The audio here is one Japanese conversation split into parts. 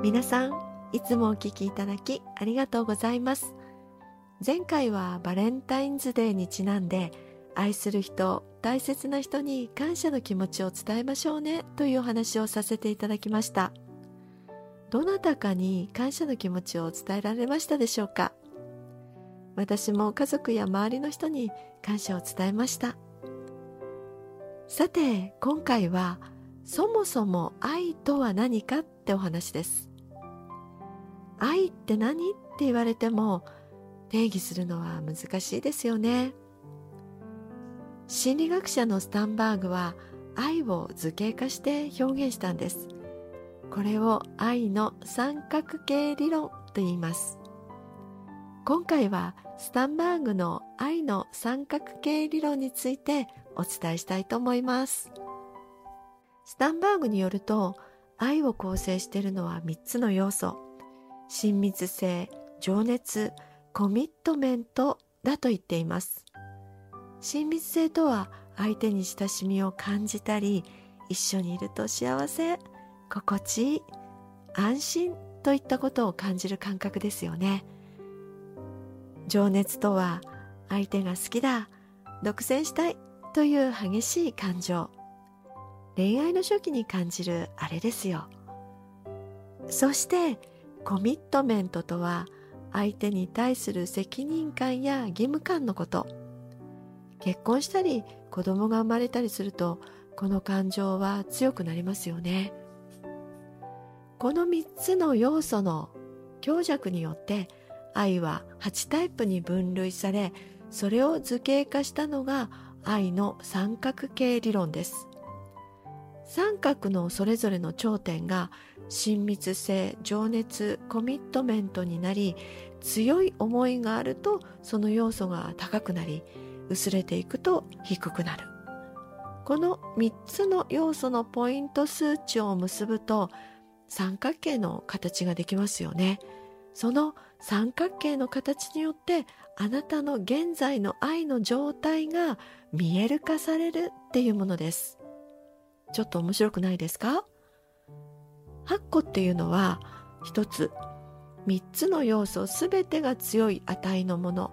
皆さんいつもお聞きいただきありがとうございます。前回はバレンタインズデーにちなんで愛する人大切な人に感謝の気持ちを伝えましょうねというお話をさせていただきました。どなたかに感謝の気持ちを伝えられましたでしょうか？私も家族や周りの人に感謝を伝えました。さて今回はそもそも愛とは何かってお話です。愛って何？って言われても定義するのは難しいですよね。心理学者のスタンバーグは愛を図形化して表現したんです。これを愛の三角形理論と言います。今回はスタンバーグの愛の三角形理論についてお伝えしたいと思います。スタンバーグによると愛を構成しているのは3つの要素。親密性情熱コミットメントだと言っています。親密性とは相手に親しみを感じたり一緒にいると幸せ心地いい安心といったことを感じる感覚ですよね。情熱とは相手が好きだ独占したいという激しい感情。恋愛の初期に感じるあれですよ。そしてコミットメントとは相手に対する責任感や義務感のこと。結婚したり子供が生まれたりするとこの感情は強くなりますよね。この3つの要素の強弱によって愛は8タイプに分類されそれを図形化したのが愛の三角形理論です。三角のそれぞれの頂点が親密性情熱コミットメントになり強い思いがあるとその要素が高くなり薄れていくと低くなる。この3つの要素のポイント数値を結ぶと三角形の形ができますよね。その三角形の形によってあなたの現在の愛の状態が見える化されるっていうものです。ちょっと面白くないですか？8個っていうのは一つ3つの要素全てが強い値のもの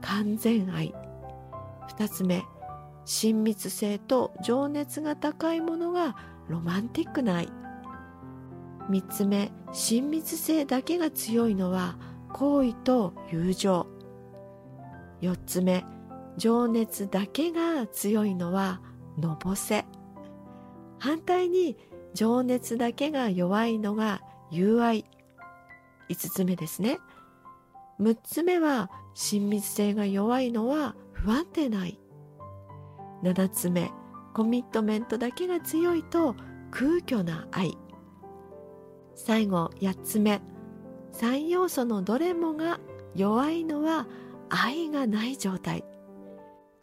完全愛。2つ目親密性と情熱が高いものがロマンティックな愛。3つ目親密性だけが強いのは好意と友情。4つ目情熱だけが強いのはのぼせ。反対に情熱だけが弱いのが友愛。5つ目ですね。6つ目は親密性が弱いのは不安定な愛7つ目コミットメントだけが強いと空虚な愛。最後8つ目3要素のどれもが弱いのは愛がない状態。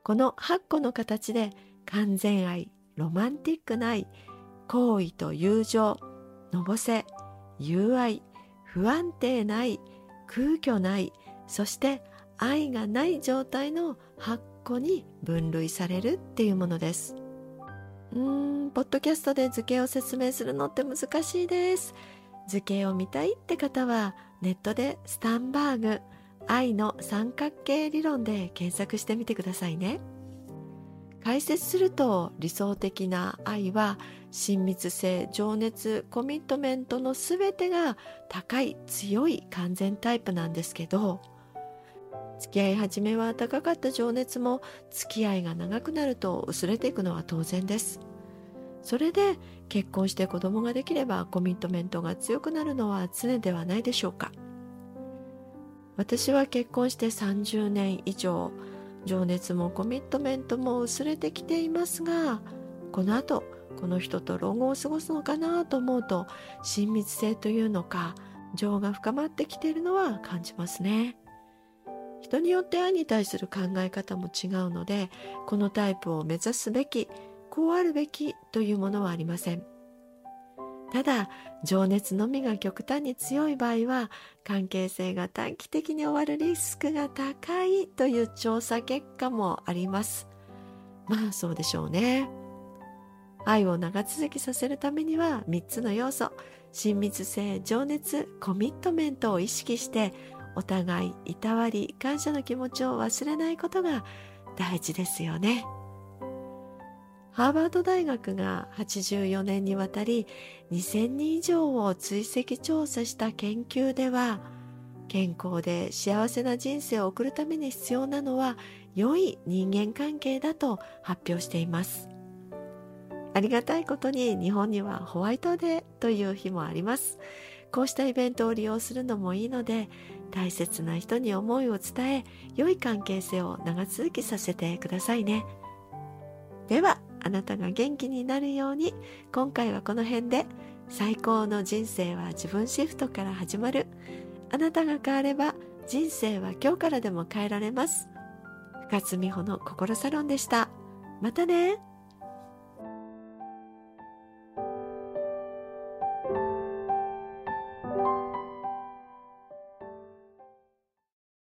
この8個の形で完全愛。ロマンティックな愛好意と友情のぼせ友愛不安定ない空虚ないそして愛がない状態の8個に分類されるっていうものです。うーんポッドキャストで図形を説明するのって難しいです。図形を見たいって方はネットでスタンバーグ愛の三角形理論で検索してみてくださいね。解説すると理想的な愛は親密性情熱コミットメントの全てが高い強い完全タイプなんですけど付き合い始めは高かった情熱も付き合いが長くなると薄れていくのは当然です。それで結婚して子供ができればコミットメントが強くなるのは常ではないでしょうか。私は結婚して30年以上情熱もコミットメントも薄れてきていますがこの後この人と老後を過ごすのかなと思うと親密性というのか情が深まってきているのは感じますね。人によって愛に対する考え方も違うのでこのタイプを目指すべきこうあるべきというものはありません。ただ情熱のみが極端に強い場合は関係性が短期的に終わるリスクが高いという調査結果もありますまあそうでしょうね愛を長続きさせるためには3つの要素親密性情熱コミットメントを意識してお互いいたわり感謝の気持ちを忘れないことが大事ですよね。ハーバード大学が84年にわたり2000人以上を追跡調査した研究では健康で幸せな人生を送るために必要なのは良い人間関係だと発表しています。ありがたいことに日本にはホワイトデーという日もあります。こうしたイベントを利用するのもいいので大切な人に思いを伝え良い関係性を長続きさせてくださいね。ではあなたが元気になるように今回はこの辺で最高の人生は自分シフトから始まる。あなたが変われば人生は今日からでも変えられます。深津美穂の心サロンでした。またね。